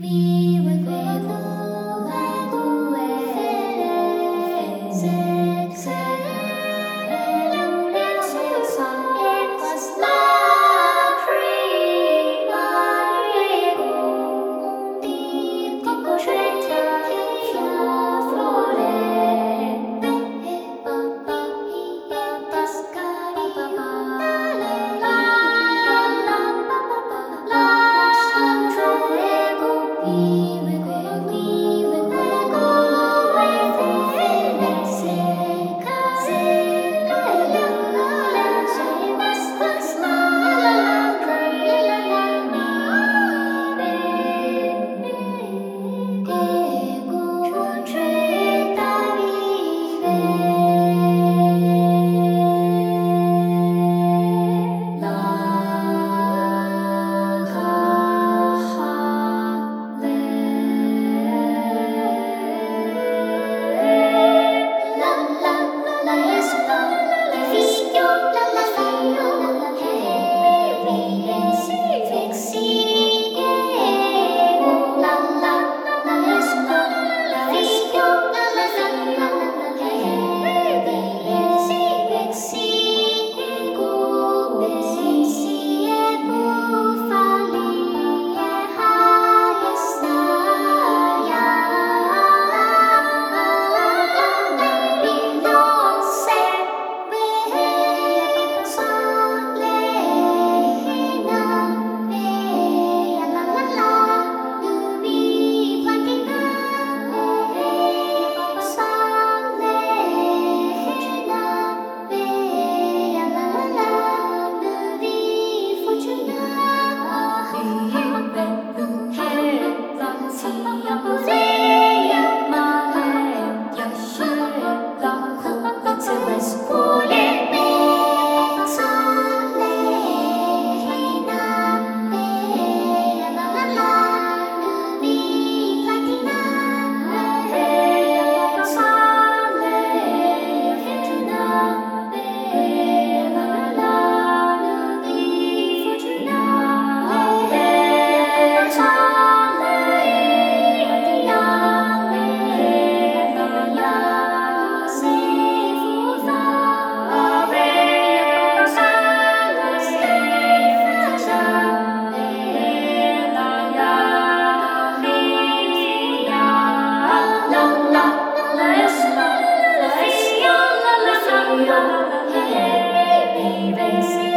Vivo y juego yo, hey, baby,